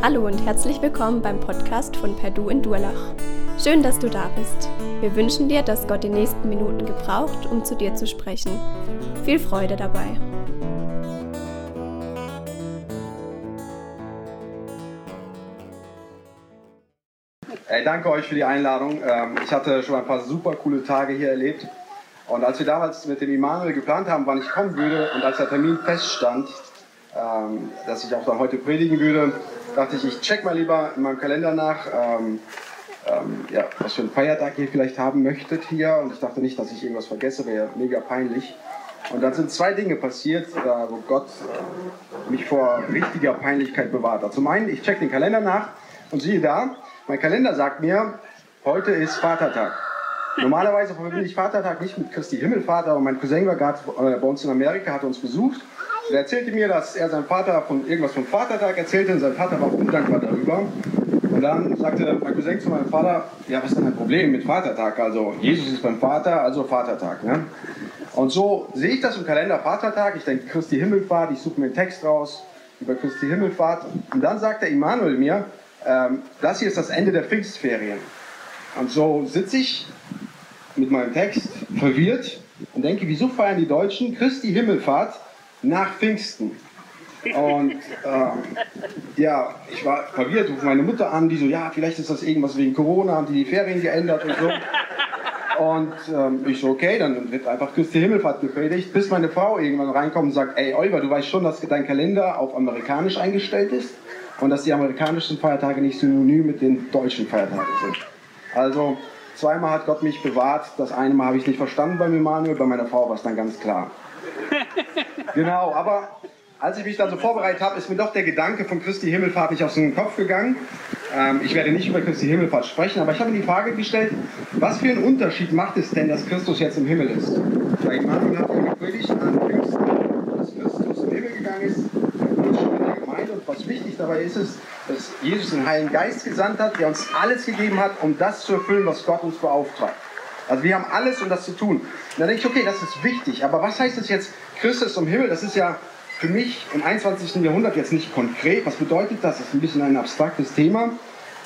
Hallo und herzlich willkommen beim Podcast von Perdu in Durlach. Schön, dass du da bist. Wir wünschen dir, dass Gott die nächsten Minuten gebraucht, um zu dir zu sprechen. Viel Freude dabei. Hey, danke euch für die Einladung. Ähm, ich hatte schon ein paar super coole Tage hier erlebt. Und als wir damals mit dem Immanuel geplant haben, wann ich kommen würde und als der Termin feststand, ähm, dass ich auch dann heute predigen würde, dachte ich, ich check mal lieber in meinem Kalender nach, ähm, ähm, ja, was für einen Feiertag ihr vielleicht haben möchtet hier. Und ich dachte nicht, dass ich irgendwas vergesse, wäre mega peinlich. Und dann sind zwei Dinge passiert, äh, wo Gott äh, mich vor richtiger Peinlichkeit bewahrt hat. Zum einen, ich check den Kalender nach und siehe da, mein Kalender sagt mir, heute ist Vatertag. Normalerweise verbinde ich Vatertag nicht mit Christi Himmelfahrt, aber mein Cousin war gerade äh, bei uns in Amerika, hat uns besucht er erzählte mir, dass er seinem Vater von irgendwas vom Vatertag erzählte und sein Vater war undankbar darüber. Und dann sagte mein Cousin zu meinem Vater, ja, was ist denn ein Problem mit Vatertag? Also Jesus ist beim Vater, also Vatertag. Ne? Und so sehe ich das im Kalender Vatertag. Ich denke Christi Himmelfahrt, ich suche mir einen Text raus über Christi Himmelfahrt. Und dann sagt der Immanuel mir, ähm, das hier ist das Ende der Pfingstferien. Und so sitze ich mit meinem Text verwirrt und denke, wieso feiern die Deutschen Christi Himmelfahrt nach Pfingsten. Und ähm, ja, ich war verwirrt, rufe meine Mutter an, die so, ja, vielleicht ist das irgendwas wegen Corona, haben die die Ferien geändert und so. Und ähm, ich so, okay, dann wird einfach Christi Himmelfahrt gepredigt, bis meine Frau irgendwann reinkommt und sagt, ey Oliver, du weißt schon, dass dein Kalender auf amerikanisch eingestellt ist und dass die amerikanischen Feiertage nicht synonym mit den deutschen Feiertagen sind. Also zweimal hat Gott mich bewahrt, das eine Mal habe ich nicht verstanden beim Emanuel, bei meiner Frau war es dann ganz klar. Genau, aber als ich mich dann so vorbereitet habe, ist mir doch der Gedanke von Christi Himmelfahrt nicht aus dem Kopf gegangen. Ähm, ich werde nicht über Christi Himmelfahrt sprechen, aber ich habe mir die Frage gestellt, was für einen Unterschied macht es denn, dass Christus jetzt im Himmel ist? Weil Immanuel hat ja gepredigt an Pfingsten, dass Christus im Himmel gegangen ist. Und was wichtig dabei ist, ist, dass Jesus den Heiligen Geist gesandt hat, der uns alles gegeben hat, um das zu erfüllen, was Gott uns beauftragt. Also wir haben alles, um das zu tun. Und dann denke ich, okay, das ist wichtig, aber was heißt das jetzt, Christus im Himmel? Das ist ja für mich im 21. Jahrhundert jetzt nicht konkret. Was bedeutet das? Das ist ein bisschen ein abstraktes Thema.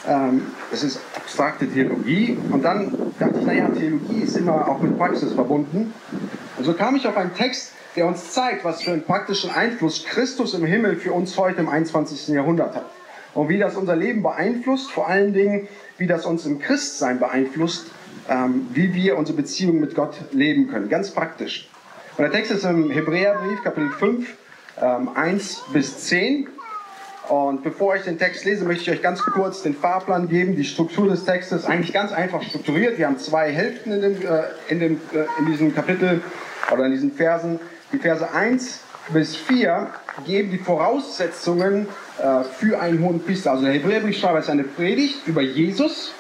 Ähm, es ist abstrakte Theologie. Und dann dachte ich, naja, Theologie ist immer auch mit Praxis verbunden. Und so kam ich auf einen Text, der uns zeigt, was für einen praktischen Einfluss Christus im Himmel für uns heute im 21. Jahrhundert hat. Und wie das unser Leben beeinflusst, vor allen Dingen, wie das uns im Christsein beeinflusst ähm, wie wir unsere Beziehung mit Gott leben können. Ganz praktisch. Und der Text ist im Hebräerbrief, Kapitel 5, ähm, 1 bis 10. Und bevor ich den Text lese, möchte ich euch ganz kurz den Fahrplan geben. Die Struktur des Textes eigentlich ganz einfach strukturiert. Wir haben zwei Hälften in, dem, äh, in, dem, äh, in diesem Kapitel oder in diesen Versen. Die Verse 1 bis 4 geben die Voraussetzungen äh, für einen hohen Priester. Also der Hebräerbriefschreiber ist eine Predigt über Jesus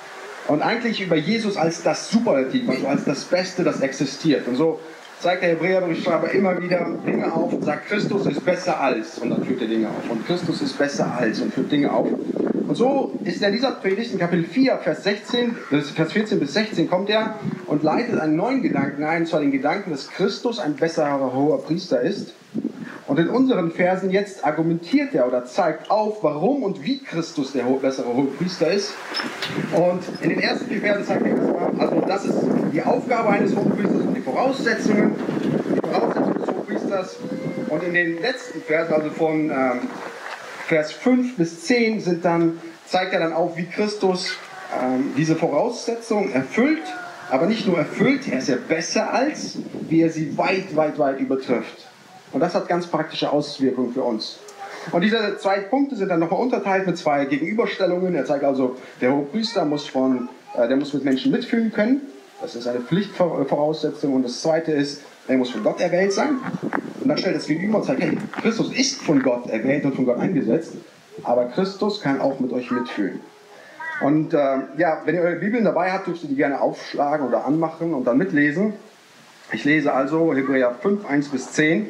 und eigentlich über Jesus als das Superlativ, also als das Beste, das existiert. Und so zeigt der Hebräerbriefschreiber immer wieder Dinge auf und sagt, Christus ist besser als. Und dann führt er Dinge auf. Und Christus ist besser als und führt Dinge auf. Und so ist er in dieser Predigt in Kapitel 4, Vers, 16, Vers 14 bis 16 kommt er und leitet einen neuen Gedanken ein, und zwar den Gedanken, dass Christus ein besserer hoher Priester ist und in unseren Versen jetzt argumentiert er oder zeigt auf, warum und wie Christus der bessere Hohepriester ist. Und in den ersten vier Versen zeigt er also das ist die Aufgabe eines Hohepriesters Voraussetzungen, die Voraussetzungen des Hohepriesters. Und in den letzten Versen, also von ähm, Vers 5 bis 10, sind dann, zeigt er dann auf, wie Christus ähm, diese Voraussetzungen erfüllt, aber nicht nur erfüllt, er ist ja besser als, wie er sie weit, weit, weit übertrifft. Und das hat ganz praktische Auswirkungen für uns. Und diese zwei Punkte sind dann nochmal unterteilt mit zwei Gegenüberstellungen. Er zeigt also, der Hohepriester muss, von, äh, der muss mit Menschen mitfühlen können. Das ist eine Pflichtvoraussetzung. Und das zweite ist, er muss von Gott erwählt sein. Und dann stellt es gegenüber und sagt, hey, Christus ist von Gott erwählt und von Gott eingesetzt. Aber Christus kann auch mit euch mitfühlen. Und äh, ja, wenn ihr eure Bibeln dabei habt, dürft ihr die gerne aufschlagen oder anmachen und dann mitlesen. Ich lese also Hebräer 5, 1 bis 10.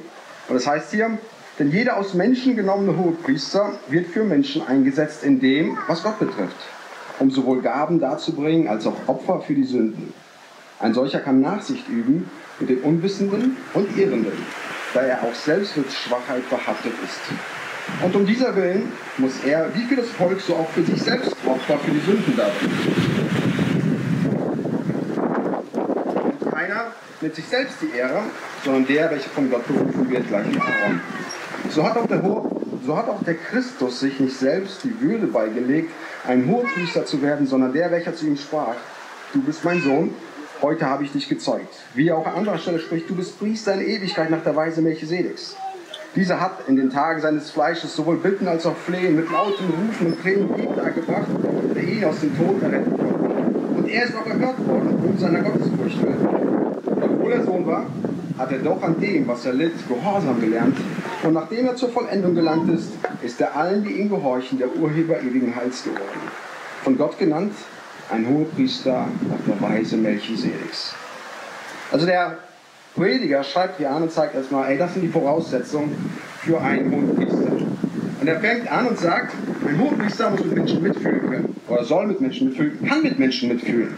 Und das heißt hier, denn jeder aus Menschen genommene Hohepriester wird für Menschen eingesetzt in dem, was Gott betrifft, um sowohl Gaben darzubringen als auch Opfer für die Sünden. Ein solcher kann Nachsicht üben mit den Unwissenden und Irrenden, da er auch selbst mit Schwachheit behaftet ist. Und um dieser Willen muss er, wie für das Volk, so auch für sich selbst Opfer für die Sünden darbringen. Und keiner mit sich selbst die Ehre, sondern der, welcher von Gott berufen wird, gleich wie. So hat, auch der so hat auch der Christus sich nicht selbst die Würde beigelegt, ein Hohepriester zu werden, sondern der, welcher zu ihm sprach, du bist mein Sohn, heute habe ich dich gezeugt. Wie er auch an anderer Stelle spricht, du bist Priester in Ewigkeit nach der Weise Melchisedeks. Dieser hat in den Tagen seines Fleisches sowohl Bitten als auch Flehen mit lauten Rufen und Tränen jeden dargebracht, der ihn aus dem Tod erretten konnte. Und er ist auch erhört worden um seiner Gottesfurcht. Obwohl er Sohn war, hat er doch an dem, was er litt, Gehorsam gelernt. Und nachdem er zur Vollendung gelangt ist, ist er allen, die ihm gehorchen, der Urheber ewigen Heils geworden. Von Gott genannt, ein Hohepriester nach der Weise Melchisedeks. Also der Prediger schreibt hier an und zeigt erstmal, ey, das sind die Voraussetzungen für einen Hohepriester. Und er fängt an und sagt, ein Hohepriester muss mit Menschen mitfühlen können. Oder soll mit Menschen mitfühlen, kann mit Menschen mitfühlen.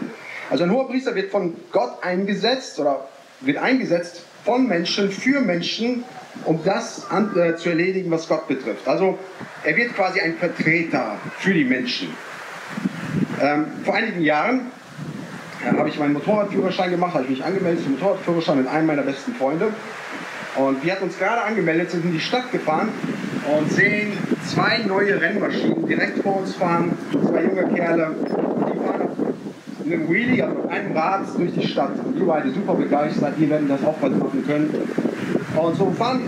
Also ein Hohepriester wird von Gott eingesetzt oder wird eingesetzt von Menschen, für Menschen, um das an, äh, zu erledigen, was Gott betrifft. Also er wird quasi ein Vertreter für die Menschen. Ähm, vor einigen Jahren äh, habe ich meinen Motorradführerschein gemacht, habe ich mich angemeldet zum Motorradführerschein mit einem meiner besten Freunde. Und wir hatten uns gerade angemeldet, sind in die Stadt gefahren und sehen zwei neue Rennmaschinen direkt vor uns fahren, zwei junge Kerle. Die fahren auf einem Wheelie, also mit einem Rad durch die Stadt. Und die beide super begeistert, die werden das auch machen können. Und so fahren,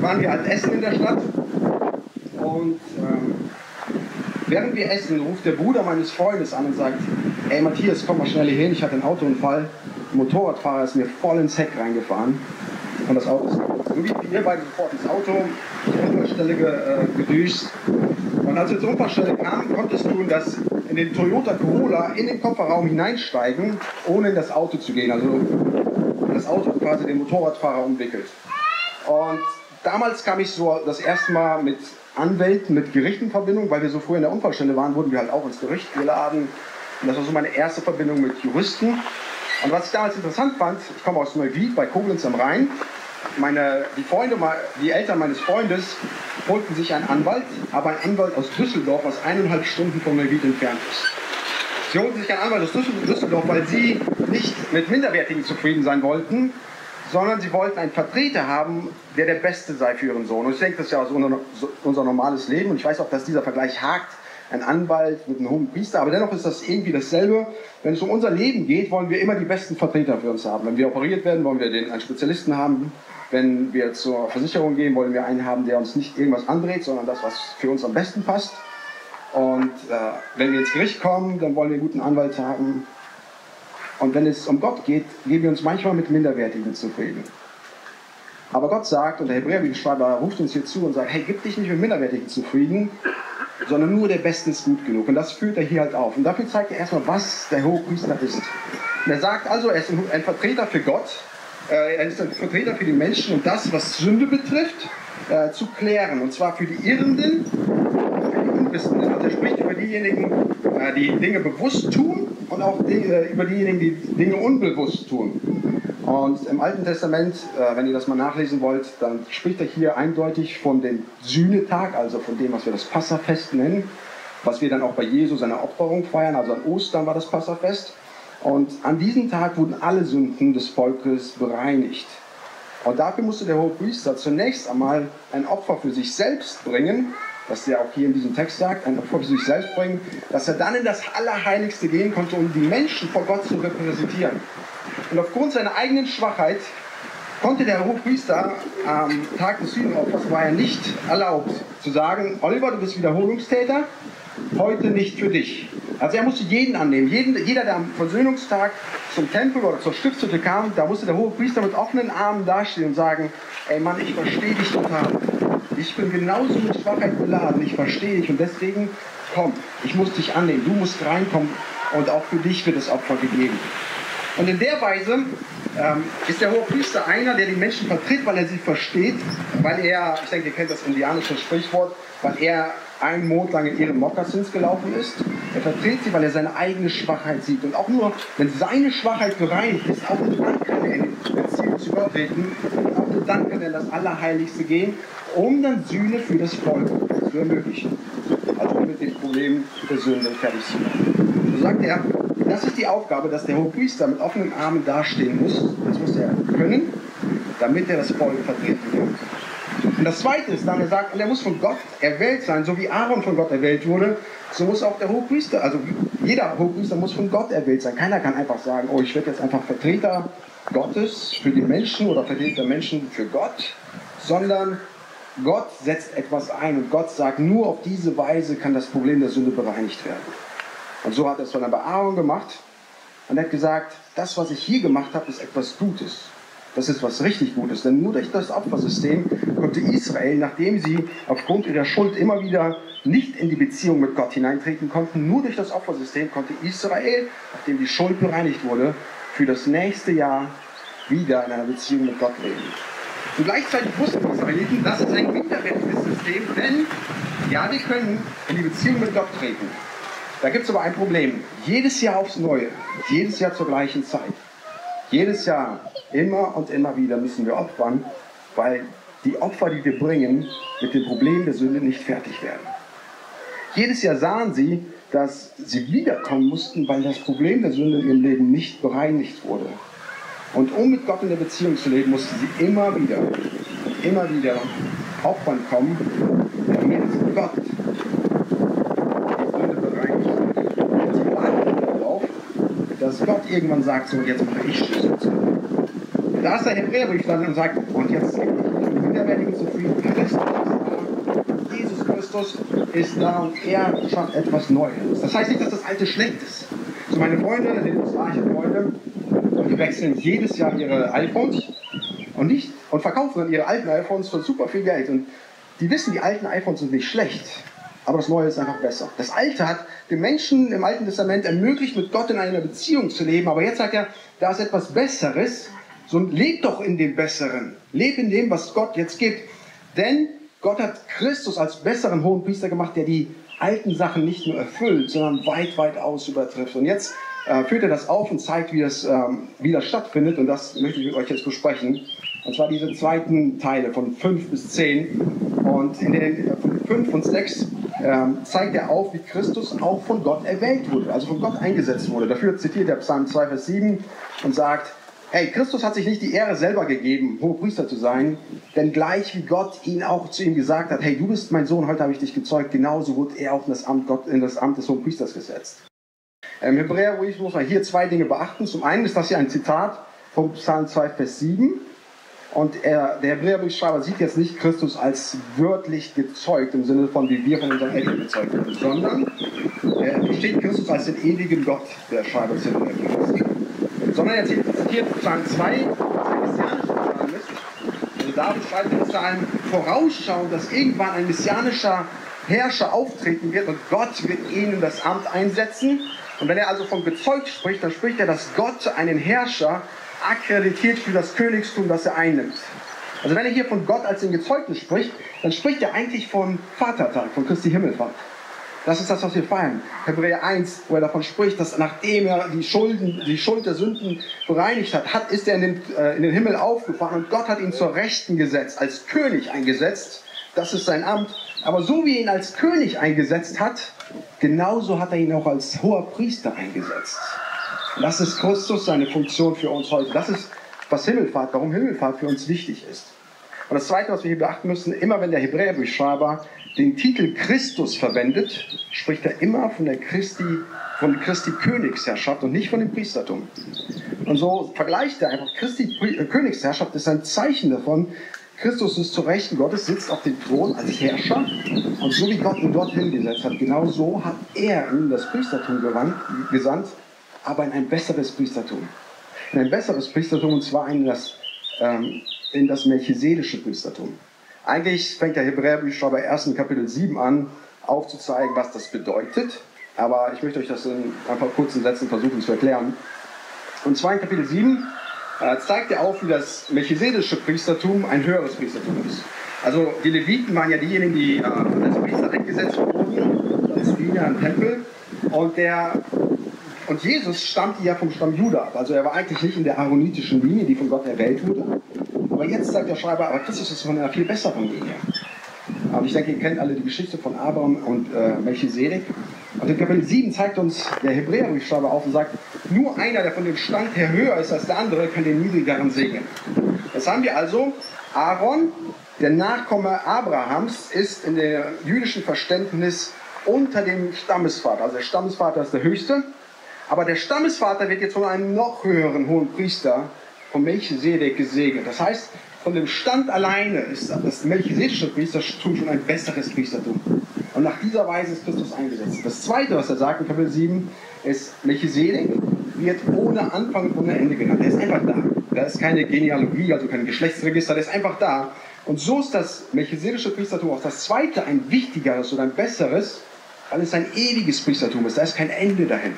waren wir halt essen in der Stadt. Und ähm, während wir essen, ruft der Bruder meines Freundes an und sagt, ey Matthias, komm mal schnell hier hin, ich hatte einen Autounfall. Der Motorradfahrer ist mir voll ins Heck reingefahren und das Auto ist kaputt. Wir beide sofort ins Auto, zur Unfallstelle äh, gedüst. Und als wir zur Unfallstelle kamen, konntest du das in den Toyota Corolla in den Kofferraum hineinsteigen, ohne in das Auto zu gehen. Also das Auto quasi den Motorradfahrer umwickelt. Und damals kam ich so das erste Mal mit Anwälten, mit Gerichten in Verbindung, weil wir so früh in der Unfallstelle waren, wurden wir halt auch ins Gericht geladen. Und das war so meine erste Verbindung mit Juristen. Und was ich damals interessant fand, ich komme aus Neuwied bei Koblenz am Rhein. Meine, die Freunde, die Eltern meines Freundes holten sich einen Anwalt, aber einen Anwalt aus Düsseldorf, was eineinhalb Stunden von Neuwied entfernt ist. Sie holten sich einen Anwalt aus Düsseldorf, weil sie nicht mit Minderwertigen zufrieden sein wollten, sondern sie wollten einen Vertreter haben, der der Beste sei für ihren Sohn. Und ich denke, das ist ja unser, unser normales Leben. Und ich weiß auch, dass dieser Vergleich hakt ein Anwalt mit einem hohen Priester, aber dennoch ist das irgendwie dasselbe. Wenn es um unser Leben geht, wollen wir immer die besten Vertreter für uns haben. Wenn wir operiert werden, wollen wir den, einen Spezialisten haben. Wenn wir zur Versicherung gehen, wollen wir einen haben, der uns nicht irgendwas andreht, sondern das, was für uns am besten passt. Und äh, wenn wir ins Gericht kommen, dann wollen wir einen guten Anwalt haben. Und wenn es um Gott geht, geben wir uns manchmal mit Minderwertigen zufrieden. Aber Gott sagt, und der Hebräerbriefschreiber ruft uns hier zu und sagt, hey, gib dich nicht mit Minderwertigen zufrieden, sondern nur der Beste ist gut genug. Und das führt er hier halt auf. Und dafür zeigt er erstmal, was der Hohepriester ist. Und er sagt also, er ist ein Vertreter für Gott, äh, er ist ein Vertreter für die Menschen und das, was Sünde betrifft, äh, zu klären. Und zwar für die Irrenden für die Unwissenden. Also er spricht über diejenigen, äh, die Dinge bewusst tun und auch über diejenigen, die Dinge unbewusst tun. Und im Alten Testament, äh, wenn ihr das mal nachlesen wollt, dann spricht er hier eindeutig von dem Sühnetag, also von dem, was wir das Passafest nennen, was wir dann auch bei Jesu seiner Opferung feiern, also an Ostern war das Passafest. Und an diesem Tag wurden alle Sünden des Volkes bereinigt. Und dafür musste der Hohepriester zunächst einmal ein Opfer für sich selbst bringen, was er auch hier in diesem Text sagt, ein Opfer für sich selbst bringen, dass er dann in das Allerheiligste gehen konnte, um die Menschen vor Gott zu repräsentieren. Und aufgrund seiner eigenen Schwachheit konnte der Hochpriester am Tag des Sühnenopfers war er nicht erlaubt zu sagen, Oliver, du bist Wiederholungstäter, heute nicht für dich. Also er musste jeden annehmen. Jeden, jeder, der am Versöhnungstag zum Tempel oder zur Stiftshütte kam, da musste der hohe Priester mit offenen Armen dastehen und sagen, ey Mann, ich verstehe dich total. Ich bin genauso mit Schwachheit beladen, ich verstehe dich und deswegen, komm, ich muss dich annehmen, du musst reinkommen und auch für dich wird das Opfer gegeben. Und in der Weise ähm, ist der hohe Priester einer, der die Menschen vertritt, weil er sie versteht, weil er, ich denke, ihr kennt das indianische Sprichwort, weil er einen Monat lang in ihren Mokassins gelaufen ist. Er vertritt sie, weil er seine eigene Schwachheit sieht. Und auch nur, wenn seine Schwachheit bereinigt ist, auch nur dann kann er in Beziehung zu Gott treten. Auch dann kann er in das Allerheiligste gehen, um dann Sühne für das Volk zu ermöglichen. Also um mit dem Problem der Sünde fertig zu machen. So sagt er, das ist die Aufgabe, dass der Hohepriester mit offenen Armen dastehen muss. Das muss er können, damit er das Volk vertreten kann. Und das Zweite ist dann, er sagt, er muss von Gott erwählt sein, so wie Aaron von Gott erwählt wurde, so muss auch der Hohepriester, also jeder Hohepriester muss von Gott erwählt sein. Keiner kann einfach sagen, oh, ich werde jetzt einfach Vertreter Gottes für die Menschen oder Vertreter Menschen für Gott, sondern Gott setzt etwas ein und Gott sagt, nur auf diese Weise kann das Problem der Sünde bereinigt werden. Und so hat er es von der Aaron gemacht und hat gesagt, das, was ich hier gemacht habe, ist etwas Gutes. Das ist was richtig Gutes, denn nur durch das Opfersystem konnte Israel, nachdem sie aufgrund ihrer Schuld immer wieder nicht in die Beziehung mit Gott hineintreten konnten, nur durch das Opfersystem konnte Israel, nachdem die Schuld bereinigt wurde, für das nächste Jahr wieder in einer Beziehung mit Gott leben. Und gleichzeitig wussten die Israeliten, das ist ein widerwärtiges System, denn ja, wir können in die Beziehung mit Gott treten. Da gibt es aber ein Problem. Jedes Jahr aufs Neue, jedes Jahr zur gleichen Zeit, jedes Jahr immer und immer wieder müssen wir opfern, weil die Opfer, die wir bringen, mit dem Problem der Sünde nicht fertig werden. Jedes Jahr sahen sie, dass sie wiederkommen mussten, weil das Problem der Sünde in ihrem Leben nicht bereinigt wurde. Und um mit Gott in der Beziehung zu leben, mussten sie immer wieder, immer wieder Opfern kommen, damit Gott die Sünde bereinigt. Und sie warten darauf, dass Gott irgendwann sagt, so jetzt mache ich Schluss. Da ist der Hebräerbrief dann und sagt, und jetzt lebe ich in widerwärtigen Zufriedenheit. Jesus Christus ist da und er schafft etwas Neues. Das heißt nicht, dass das Alte schlecht ist. So meine Freunde den Freunde, wechseln jedes Jahr ihre iPhones und, nicht, und verkaufen dann ihre alten iPhones für super viel Geld. Und die wissen, die alten iPhones sind nicht schlecht, aber das Neue ist einfach besser. Das Alte hat den Menschen im Alten Testament ermöglicht, mit Gott in einer Beziehung zu leben, aber jetzt sagt er, da ist etwas Besseres, so leb doch in dem Besseren. Leb in dem, was Gott jetzt gibt. Denn Gott hat Christus als besseren hohen Priester gemacht, der die alten Sachen nicht nur erfüllt, sondern weit, weit aus übertrifft. Und jetzt äh, führt er das auf und zeigt, wie das, ähm, wie das stattfindet. Und das möchte ich mit euch jetzt besprechen. Und zwar diese zweiten Teile von 5 bis 10. Und in den äh, 5 und 6 äh, zeigt er auf, wie Christus auch von Gott erwählt wurde, also von Gott eingesetzt wurde. Dafür zitiert er Psalm 2, Vers 7 und sagt, Hey, Christus hat sich nicht die Ehre selber gegeben, Hohepriester zu sein, denn gleich wie Gott ihn auch zu ihm gesagt hat, hey, du bist mein Sohn, heute habe ich dich gezeugt, genauso wurde er auch in das Amt, Gott, in das Amt des Hohepriesters gesetzt. Im Hebräerbrief muss man hier zwei Dinge beachten. Zum einen ist das hier ein Zitat vom Psalm 2, Vers 7. Und er, der Hebräerbriefschreiber sieht jetzt nicht Christus als wörtlich gezeugt, im Sinne von, wie wir von unseren Eltern gezeugt wurden, sondern er versteht Christus als den ewigen Gott, der Schreiber des Hebräerbriefs. Sondern er zitiert Psalm 2, was ein messianischer Psalm. Also David schreibt den Psalm vorausschauend, dass irgendwann ein messianischer Herrscher auftreten wird und Gott wird ihn in das Amt einsetzen. Und wenn er also von gezeugt spricht, dann spricht er, dass Gott einen Herrscher akkreditiert für das Königstum, das er einnimmt. Also wenn er hier von Gott als den Gezeugten spricht, dann spricht er eigentlich von Vatertag, von Christi Himmelfahrt. Das ist das, was wir feiern. Hebräer 1, wo er davon spricht, dass nachdem er die Schulden, die Schuld der Sünden bereinigt hat, hat ist er in den, äh, in den Himmel aufgefahren und Gott hat ihn zur Rechten gesetzt, als König eingesetzt. Das ist sein Amt. Aber so wie er ihn als König eingesetzt hat, genauso hat er ihn auch als hoher Priester eingesetzt. Das ist Christus, seine Funktion für uns heute. Das ist, was Himmelfahrt, warum Himmelfahrt für uns wichtig ist. Und das Zweite, was wir hier beachten müssen, immer wenn der Hebräerbriefschreiber den Titel Christus verwendet, spricht er immer von der Christi, von Christi Königsherrschaft und nicht von dem Priestertum. Und so vergleicht er einfach Christi Königsherrschaft ist ein Zeichen davon, Christus ist zu Rechten Gottes, sitzt auf dem Thron als Herrscher und so wie Gott ihn dorthin gesetzt hat, genau so hat er ihm das Priestertum gesandt, aber in ein besseres Priestertum. In ein besseres Priestertum und zwar in das, ähm, in das melchisedische Priestertum. Eigentlich fängt der Hebräerbrief schon bei 1. Kapitel 7 an, aufzuzeigen, was das bedeutet. Aber ich möchte euch das in ein paar kurzen Sätzen versuchen zu erklären. Und zwar in Kapitel 7 äh, zeigt er auf, wie das melchisedische Priestertum ein höheres Priestertum ist. Also die Leviten waren ja diejenigen, die äh, als Priester eingesetzt wurden, als Diener im Tempel. Und, der, und Jesus stammte ja vom Stamm Juda ab. Also er war eigentlich nicht in der aaronitischen Linie, die von Gott erwählt wurde, aber jetzt sagt der Schreiber, aber Christus ist von einer viel besseren Linie. Aber ich denke, ihr kennt alle die Geschichte von Abraham und äh, Melchisedek. Und in Kapitel 7 zeigt uns der Hebräerbriefschreiber auf und sagt, nur einer, der von dem Stand her höher ist als der andere, kann den niedrigeren segnen. Das haben wir also. Aaron, der Nachkomme Abrahams, ist in dem jüdischen Verständnis unter dem Stammesvater. Also der Stammesvater ist der höchste. Aber der Stammesvater wird jetzt von einem noch höheren hohen Priester, von Melchisedek, gesegnet. Das heißt, von dem Stand alleine ist das melchisedische Priestertum schon ein besseres Priestertum. Und nach dieser Weise ist Christus eingesetzt. Das zweite, was er sagt in Kapitel 7, ist, Melchisedek wird ohne Anfang und ohne Ende genannt. Er ist einfach da. Da ist keine Genealogie, also kein Geschlechtsregister, der ist einfach da. Und so ist das melchisedische Priestertum auch das zweite ein wichtigeres oder ein besseres, weil es ein ewiges Priestertum ist. Da ist kein Ende dahin.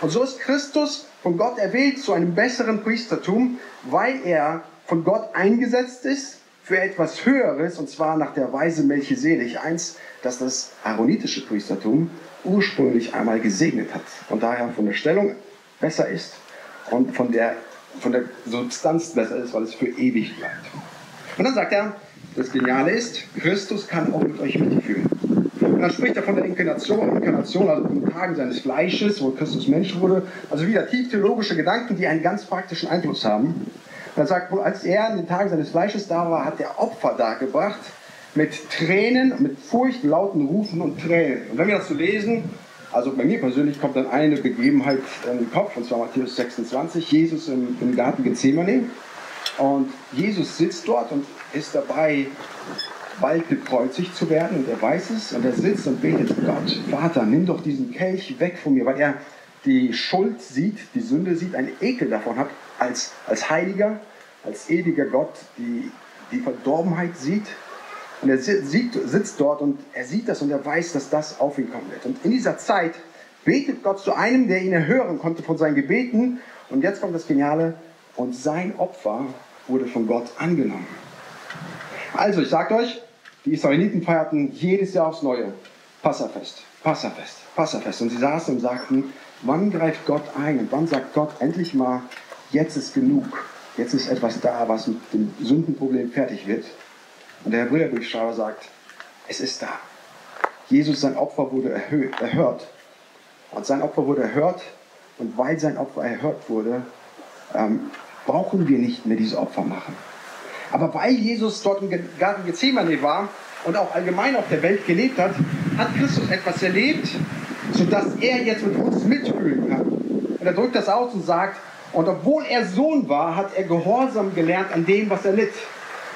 Und so ist Christus von Gott erwählt zu einem besseren Priestertum, weil er von Gott eingesetzt ist für etwas Höheres, und zwar nach der Weise Melchisedek, eins, das das aaronitische Priestertum ursprünglich einmal gesegnet hat und daher von der Stellung besser ist und von der, von der Substanz besser ist, weil es für ewig bleibt. Und dann sagt er, das Geniale ist, Christus kann auch mit euch mitfühlen. Und dann spricht er von der Inkarnation, Inkarnation, also den Tagen seines Fleisches, wo Christus Mensch wurde. Also wieder tief theologische Gedanken, die einen ganz praktischen Einfluss haben. Er sagt, als er in den Tagen seines Fleisches da war, hat er Opfer dargebracht mit Tränen, mit furchtlauten Rufen und Tränen. Und wenn wir das so lesen, also bei mir persönlich kommt dann eine Begebenheit in den Kopf, und zwar Matthäus 26, Jesus im, im Garten Gethsemane. Und Jesus sitzt dort und ist dabei, bald gekreuzigt zu werden und er weiß es und er sitzt und betet, Gott, Vater, nimm doch diesen Kelch weg von mir, weil er die Schuld sieht, die Sünde sieht, einen Ekel davon hat, als, als Heiliger, als ewiger Gott die, die Verdorbenheit sieht. Und er sitzt dort und er sieht das und er weiß, dass das auf ihn kommen wird. Und in dieser Zeit betet Gott zu einem, der ihn erhören konnte von seinen Gebeten. Und jetzt kommt das Geniale, und sein Opfer wurde von Gott angenommen. Also, ich sage euch, die Israeliten feierten jedes Jahr aufs Neue Passafest, Passafest, Passafest. Und sie saßen und sagten, wann greift Gott ein und wann sagt Gott endlich mal, jetzt ist genug. Jetzt ist etwas da, was mit dem Sündenproblem fertig wird. Und der Hebräerbriefschreiber sagt, es ist da. Jesus, sein Opfer wurde erhört. Und sein Opfer wurde erhört. Und weil sein Opfer erhört wurde, ähm, brauchen wir nicht mehr diese Opfer machen. Aber weil Jesus dort im Garten Gethsemane war und auch allgemein auf der Welt gelebt hat, hat Christus etwas erlebt, sodass er jetzt mit uns mitfühlen kann. Und er drückt das aus und sagt, und obwohl er Sohn war, hat er Gehorsam gelernt an dem, was er litt.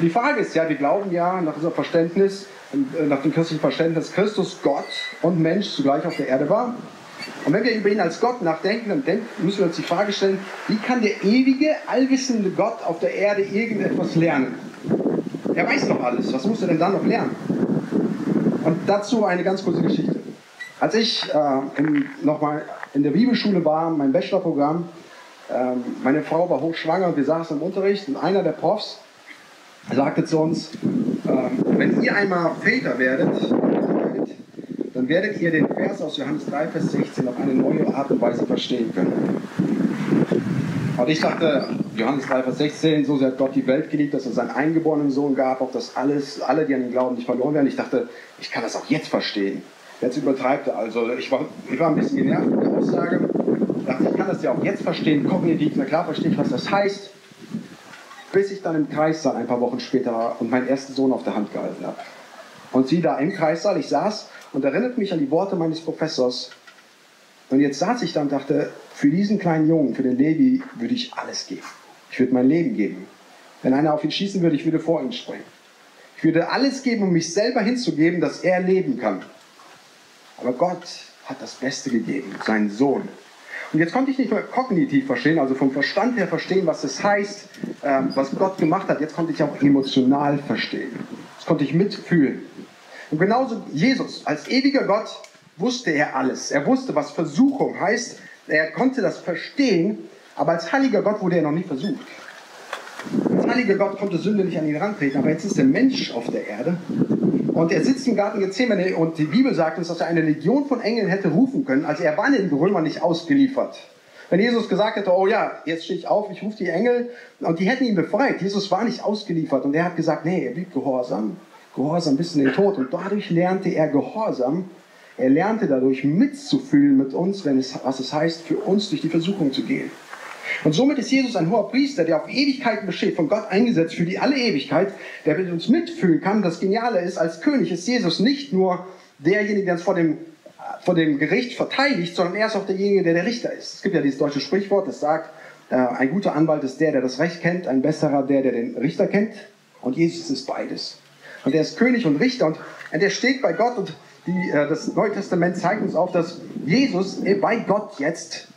Die Frage ist ja, wir glauben ja nach unserem Verständnis, äh, nach dem christlichen Verständnis, Christus Gott und Mensch zugleich auf der Erde war. Und wenn wir über ihn als Gott nachdenken, dann müssen wir uns die Frage stellen, wie kann der ewige, allwissende Gott auf der Erde irgendetwas lernen? Er weiß noch alles, was muss er denn dann noch lernen? Und dazu eine ganz kurze Geschichte. Als ich äh, nochmal in der Bibelschule war, mein Bachelorprogramm, ähm, meine Frau war hochschwanger und wir saßen im Unterricht und einer der Profs sagte zu uns, ähm, wenn ihr einmal Väter werdet, dann werdet ihr den Vers aus Johannes 3, Vers 16 auf eine neue Art und Weise verstehen können. Und ich dachte, Johannes 3, Vers 16, so sehr hat Gott die Welt geliebt, dass er seinen eingeborenen Sohn gab, auf das alles, alle, die an ihn glauben, nicht verloren werden. Ich dachte, ich kann das auch jetzt verstehen. Jetzt übertreibt er. Also ich war, ich war ein bisschen genervt mit der Aussage dachte, ich kann das ja auch jetzt verstehen, kognitiv, na klar verstehe ich, was das heißt, bis ich dann im Kreissaal ein paar Wochen später war und meinen ersten Sohn auf der Hand gehalten habe. Und sie da im Kreissaal, ich saß und erinnerte mich an die Worte meines Professors. Und jetzt saß ich da und dachte, für diesen kleinen Jungen, für den Levi, würde ich alles geben. Ich würde mein Leben geben. Wenn einer auf ihn schießen würde, ich würde vor ihn springen. Ich würde alles geben, um mich selber hinzugeben, dass er leben kann. Aber Gott hat das Beste gegeben, seinen Sohn. Und jetzt konnte ich nicht mehr kognitiv verstehen, also vom Verstand her verstehen, was das heißt, ähm, was Gott gemacht hat. Jetzt konnte ich auch emotional verstehen. Jetzt konnte ich mitfühlen. Und genauso Jesus, als ewiger Gott, wusste er alles. Er wusste, was Versuchung heißt. Er konnte das verstehen, aber als heiliger Gott wurde er noch nie versucht. Als heiliger Gott konnte Sünde nicht an ihn rantreten, aber jetzt ist der Mensch auf der Erde und er sitzt im Garten Gethsemane und die Bibel sagt uns, dass er eine Legion von Engeln hätte rufen können. Also er war den Römern nicht ausgeliefert. Wenn Jesus gesagt hätte, oh ja, jetzt stehe ich auf, ich rufe die Engel und die hätten ihn befreit. Jesus war nicht ausgeliefert und er hat gesagt, nee, er blieb gehorsam. Gehorsam bis in den Tod. Und dadurch lernte er Gehorsam. Er lernte dadurch mitzufühlen mit uns, wenn es, was es heißt, für uns durch die Versuchung zu gehen. Und somit ist Jesus ein hoher Priester, der auf Ewigkeiten besteht, von Gott eingesetzt für die alle Ewigkeit, der mit uns mitfühlen kann. Das Geniale ist, als König ist Jesus nicht nur derjenige, der uns vor dem, vor dem Gericht verteidigt, sondern er ist auch derjenige, der der Richter ist. Es gibt ja dieses deutsche Sprichwort, das sagt, äh, ein guter Anwalt ist der, der das Recht kennt, ein besserer der, der den Richter kennt. Und Jesus ist beides. Und er ist König und Richter und, er steht bei Gott und die, äh, das Neue Testament zeigt uns auch, dass Jesus bei Gott jetzt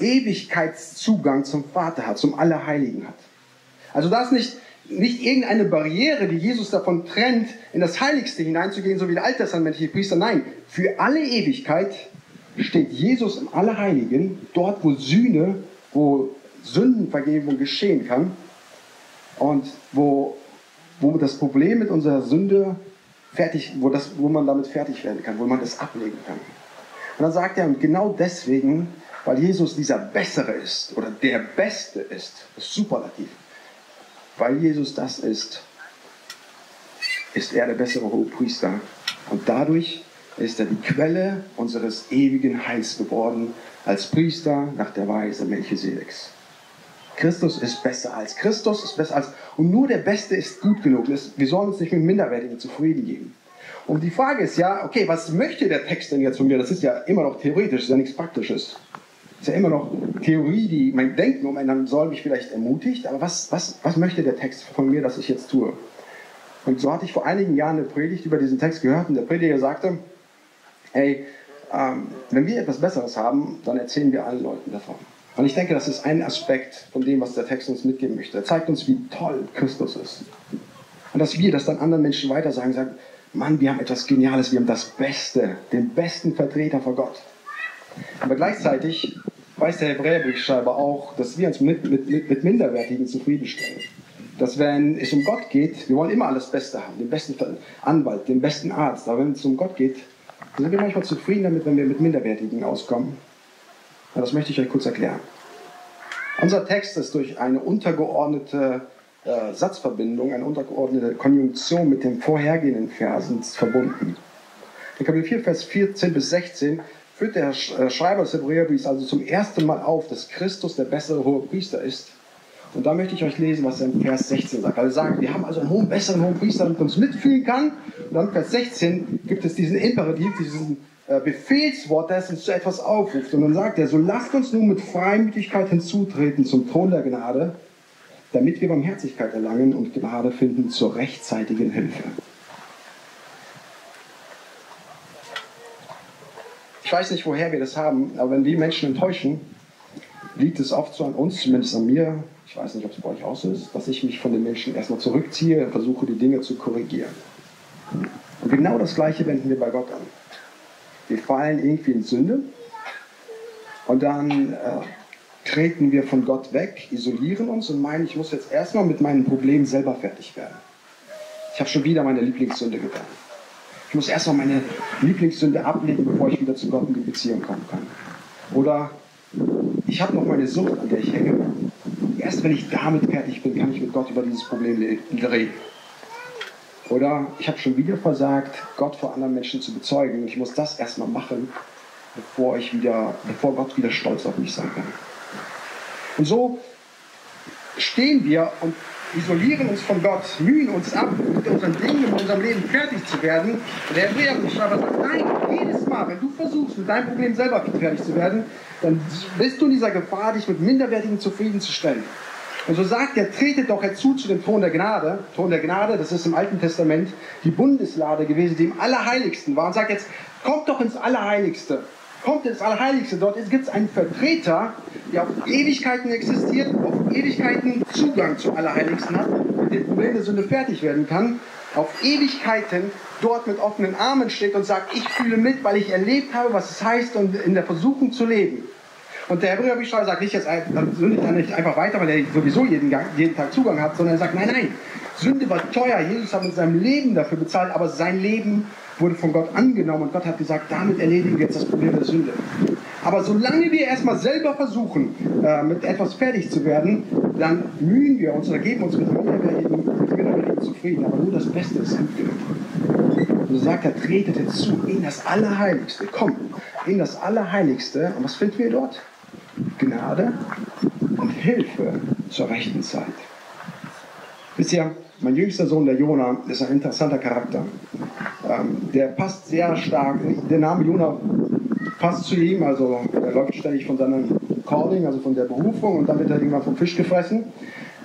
Ewigkeitszugang zum Vater hat, zum Allerheiligen hat. Also da ist nicht, nicht irgendeine Barriere, die Jesus davon trennt, in das Heiligste hineinzugehen, so wie der alttestamentliche Priester. Nein, für alle Ewigkeit steht Jesus im Allerheiligen, dort wo Sühne, wo Sündenvergebung geschehen kann und wo, wo das Problem mit unserer Sünde fertig, wo, das, wo man damit fertig werden kann, wo man das ablegen kann. Und dann sagt er, und genau deswegen weil Jesus dieser Bessere ist oder der Beste ist. Ist superlativ. Weil Jesus das ist, ist er der bessere Hohepriester. Und dadurch ist er die Quelle unseres ewigen Heils geworden, als Priester nach der Weise Melchisedeks. Christus ist besser als Christus ist besser als und nur der Beste ist gut genug. Wir sollen uns nicht mit Minderwertigen zufrieden geben. Und die Frage ist ja, okay, was möchte der Text denn jetzt von mir? Das ist ja immer noch theoretisch, das ist ja nichts Praktisches ist ja immer noch Theorie, die mein Denken umändern soll, mich vielleicht ermutigt, aber was, was, was möchte der Text von mir, dass ich jetzt tue? Und so hatte ich vor einigen Jahren eine Predigt über diesen Text gehört und der Prediger sagte, hey, ähm, wenn wir etwas Besseres haben, dann erzählen wir allen Leuten davon. Und ich denke, das ist ein Aspekt von dem, was der Text uns mitgeben möchte. Er zeigt uns, wie toll Christus ist. Und dass wir das dann anderen Menschen weiter sagen, sagen, Mann, wir haben etwas Geniales, wir haben das Beste, den besten Vertreter vor Gott. Aber gleichzeitig weiß der Hebräerbriefschreiber auch, dass wir uns mit, mit, mit Minderwertigen zufriedenstellen. Dass wenn es um Gott geht, wir wollen immer alles Beste haben, den besten Anwalt, den besten Arzt, aber wenn es um Gott geht, sind wir manchmal zufrieden damit, wenn wir mit Minderwertigen auskommen. Und das möchte ich euch kurz erklären. Unser Text ist durch eine untergeordnete äh, Satzverbindung, eine untergeordnete Konjunktion mit den vorhergehenden Versen verbunden. In Kapitel 4, Vers 14 bis 16 führt der äh, Schreiber des Hebräerbriefs also zum ersten Mal auf, dass Christus der bessere hohe Priester ist. Und da möchte ich euch lesen, was er im Vers 16 sagt. Also sagen, wir haben also einen hohen, besseren hohen Priester, der mit uns mitfühlen kann. Und dann Vers 16 gibt es diesen Imperativ, diesen äh, Befehlswort, das uns zu etwas aufruft. Und dann sagt er, so lasst uns nun mit Freimütigkeit hinzutreten zum Thron der Gnade, damit wir Barmherzigkeit erlangen und Gnade finden zur rechtzeitigen Hilfe. Ich weiß nicht, woher wir das haben, aber wenn wir Menschen enttäuschen, liegt es oft so an uns, zumindest an mir, ich weiß nicht, ob es bei euch auch so ist, dass ich mich von den Menschen erstmal zurückziehe und versuche, die Dinge zu korrigieren. Und genau das Gleiche wenden wir bei Gott an. Wir fallen irgendwie in Sünde und dann äh, treten wir von Gott weg, isolieren uns und meinen, ich muss jetzt erstmal mit meinen Problemen selber fertig werden. Ich habe schon wieder meine Lieblingssünde getan. Ich muss erstmal meine Lieblingssünde ablegen, bevor ich wieder zu Gott in die Beziehung kommen kann. Oder ich habe noch meine Sucht, an der ich hänge. Erst wenn ich damit fertig bin, kann ich mit Gott über dieses Problem reden. Oder ich habe schon wieder versagt, Gott vor anderen Menschen zu bezeugen. Ich muss das erstmal machen, bevor, ich wieder, bevor Gott wieder stolz auf mich sein kann. Und so stehen wir und isolieren uns von Gott, mühen uns ab, mit unseren Dingen in unserem Leben fertig zu werden. Und der Hebräerbriefschreiber sagt, nein, jedes Mal, wenn du versuchst, mit deinem Problem selber fertig zu werden, dann bist du in dieser Gefahr, dich mit Minderwertigen zufriedenzustellen. Und so sagt er, tretet doch herzu zu dem Thron der Gnade. Thron der Gnade, das ist im Alten Testament die Bundeslade gewesen, die im Allerheiligsten war. Und sagt jetzt, kommt doch ins Allerheiligste kommt ins Allerheiligste. Dort gibt es einen Vertreter, der auf Ewigkeiten existiert, auf Ewigkeiten Zugang zum Allerheiligsten hat, mit dem Problem der Sünde fertig werden kann, auf Ewigkeiten dort mit offenen Armen steht und sagt, ich fühle mit, weil ich erlebt habe, was es heißt, in der Versuchung zu leben. Und der Hebräerbriefschreiber sagt nicht jetzt, ich dann nicht einfach weiter, weil er sowieso jeden, jeden Tag Zugang hat, sondern er sagt, nein, nein, Sünde war teuer, Jesus hat mit seinem Leben dafür bezahlt, aber sein Leben wurde von Gott angenommen und Gott hat gesagt, damit erledigen wir jetzt das Problem der Sünde. Aber solange wir erstmal selber versuchen, äh, mit etwas fertig zu werden, dann mühen wir uns oder geben uns mit Minderwertigen, mit zufrieden. Aber nur das Beste ist gut genug. Und so sagt er, tretet hinzu in das Allerheiligste. Komm, in das Allerheiligste. Und was finden wir dort? Gnade und Hilfe zur rechten Zeit. Ihr, mein jüngster Sohn, der Jona, ist ein interessanter Charakter. Ähm, der passt sehr stark, der Name Jona passt zu ihm, also er läuft ständig von seinem Calling, also von der Berufung und dann wird er irgendwann vom Fisch gefressen.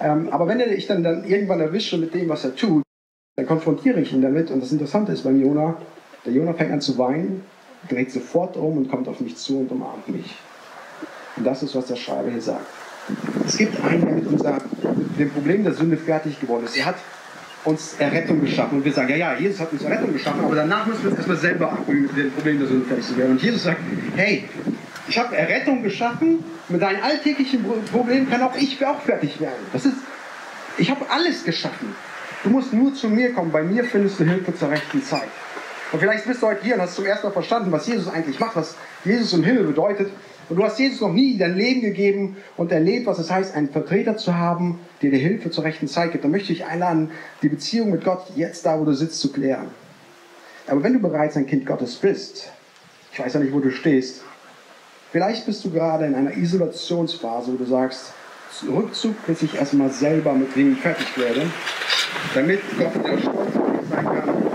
Ähm, aber wenn er ich dann, dann irgendwann erwische mit dem, was er tut, dann konfrontiere ich ihn damit und das Interessante ist beim Jona, der Jona fängt an zu weinen, dreht sofort um und kommt auf mich zu und umarmt mich. Und das ist, was der Schreiber hier sagt. Es gibt einen, der mit, unser, mit dem Problem der Sünde fertig geworden ist. Er hat uns Errettung geschaffen. Und wir sagen, ja, ja, Jesus hat uns Errettung geschaffen, aber danach müssen wir uns erstmal selber abüben, mit dem Problem der Sünde fertig zu werden. Und Jesus sagt, hey, ich habe Errettung geschaffen, mit deinen alltäglichen Problemen kann auch ich auch fertig werden. Das ist, ich habe alles geschaffen. Du musst nur zu mir kommen, bei mir findest du Hilfe zur rechten Zeit. Und vielleicht bist du heute hier und hast zum ersten Mal verstanden, was Jesus eigentlich macht, was Jesus im Himmel bedeutet. Und du hast Jesus noch nie dein Leben gegeben und erlebt, was es heißt, einen Vertreter zu haben, der dir Hilfe zur rechten Zeit gibt. Dann möchte ich einladen, die Beziehung mit Gott jetzt da, wo du sitzt, zu klären. Aber wenn du bereits ein Kind Gottes bist, ich weiß ja nicht, wo du stehst, vielleicht bist du gerade in einer Isolationsphase, wo du sagst, Rückzug, bis ich erstmal selber mit Dingen fertig werde, damit Gott wieder stolz auf mich sein kann,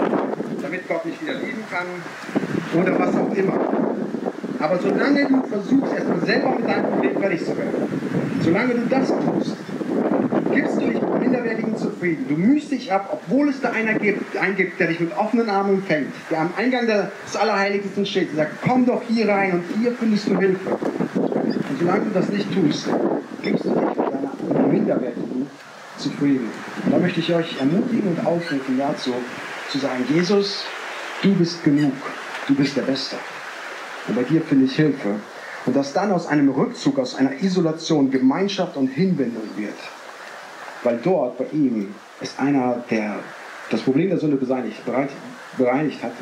mich wieder lieben kann oder was auch immer. Aber solange du versuchst, erstmal selber mit deinem Problem fertig zu werden, solange du das tust, gibst du dich mit minderwertigen zufrieden. Du mühst dich ab, obwohl es da einer gibt, einen gibt, der dich mit offenen Armen empfängt, der am Eingang des Allerheiligsten steht und sagt, komm doch hier rein und hier findest du Hilfe. Und solange du das nicht tust, gibst du dich mit deiner minderwertigen zufrieden. Und da möchte ich euch ermutigen und aufrufen dazu, zu sagen, Jesus, du bist genug, du bist der Beste. Und bei dir finde ich Hilfe. Und dass dann aus einem Rückzug, aus einer Isolation Gemeinschaft und Hinwendung wird. Weil dort bei ihm ist einer, der das Problem der Sünde beseitigt, bereinigt hat,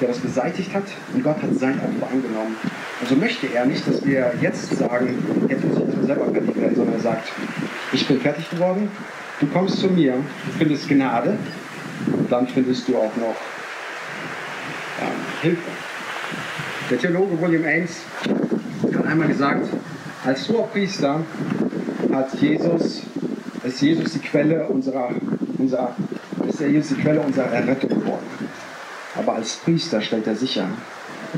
der das beseitigt hat und Gott hat sein Opfer angenommen. Also möchte er nicht, dass wir jetzt sagen, jetzt muss ich erstmal selber fertig werden, sondern er sagt, ich bin fertig geworden, du kommst zu mir, du findest Gnade, dann findest du auch noch Hilfe. Der Theologe William Ames hat einmal gesagt, als Hoherpriester hat Jesus, ist Jesus die Quelle unserer, unserer, ist Jesus die Quelle unserer Errettung geworden. Aber als Priester stellt er sicher,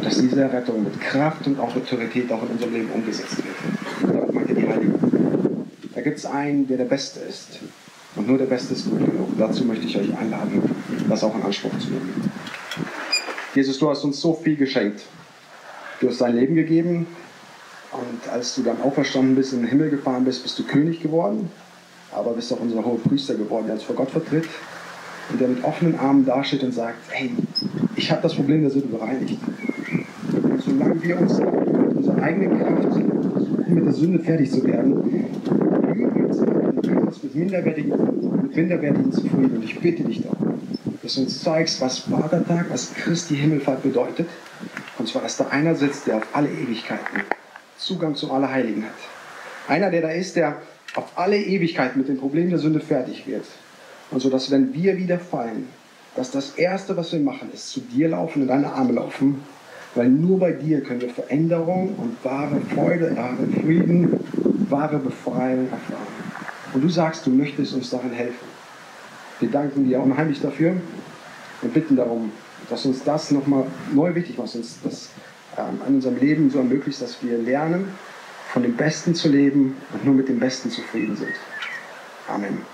dass diese Errettung mit Kraft und Autorität auch in unserem Leben umgesetzt wird. Damit meint er die Heiligung. Da gibt es einen, der der Beste ist. Und nur der Beste ist gut genug. Dazu möchte ich euch einladen, das auch in Anspruch zu nehmen. Jesus, du hast uns so viel geschenkt. Du hast dein Leben gegeben und als du dann auferstanden bist, in den Himmel gefahren bist, bist du König geworden, aber bist auch unser hoher Priester geworden, der uns vor Gott vertritt und der mit offenen Armen dasteht und sagt, hey, ich habe das Problem der Sünde bereinigt. Und solange wir uns mit unserer eigenen Kraft versuchen, mit der Sünde fertig zu werden, wir uns mit minderwertigen, mit minderwertigen zufrieden. Und ich bitte dich doch, dass du uns zeigst, was Vatertag, was Christi Himmelfahrt bedeutet und zwar, dass da einer sitzt, der auf alle Ewigkeiten Zugang zum Allerheiligen hat. Einer, der da ist, der auf alle Ewigkeiten mit dem Problem der Sünde fertig wird. Und so, dass wenn wir wieder fallen, dass das Erste, was wir machen, ist zu dir laufen, in deine Arme laufen, weil nur bei dir können wir Veränderung und wahre Freude, wahre Frieden, wahre Befreiung erfahren. Und du sagst, du möchtest uns darin helfen. Wir danken dir unheimlich dafür und bitten darum, dass uns das nochmal neu wichtig macht, uns das ähm, an unserem Leben so ermöglicht, dass wir lernen, von dem Besten zu leben und nur mit dem Besten zufrieden sind. Amen.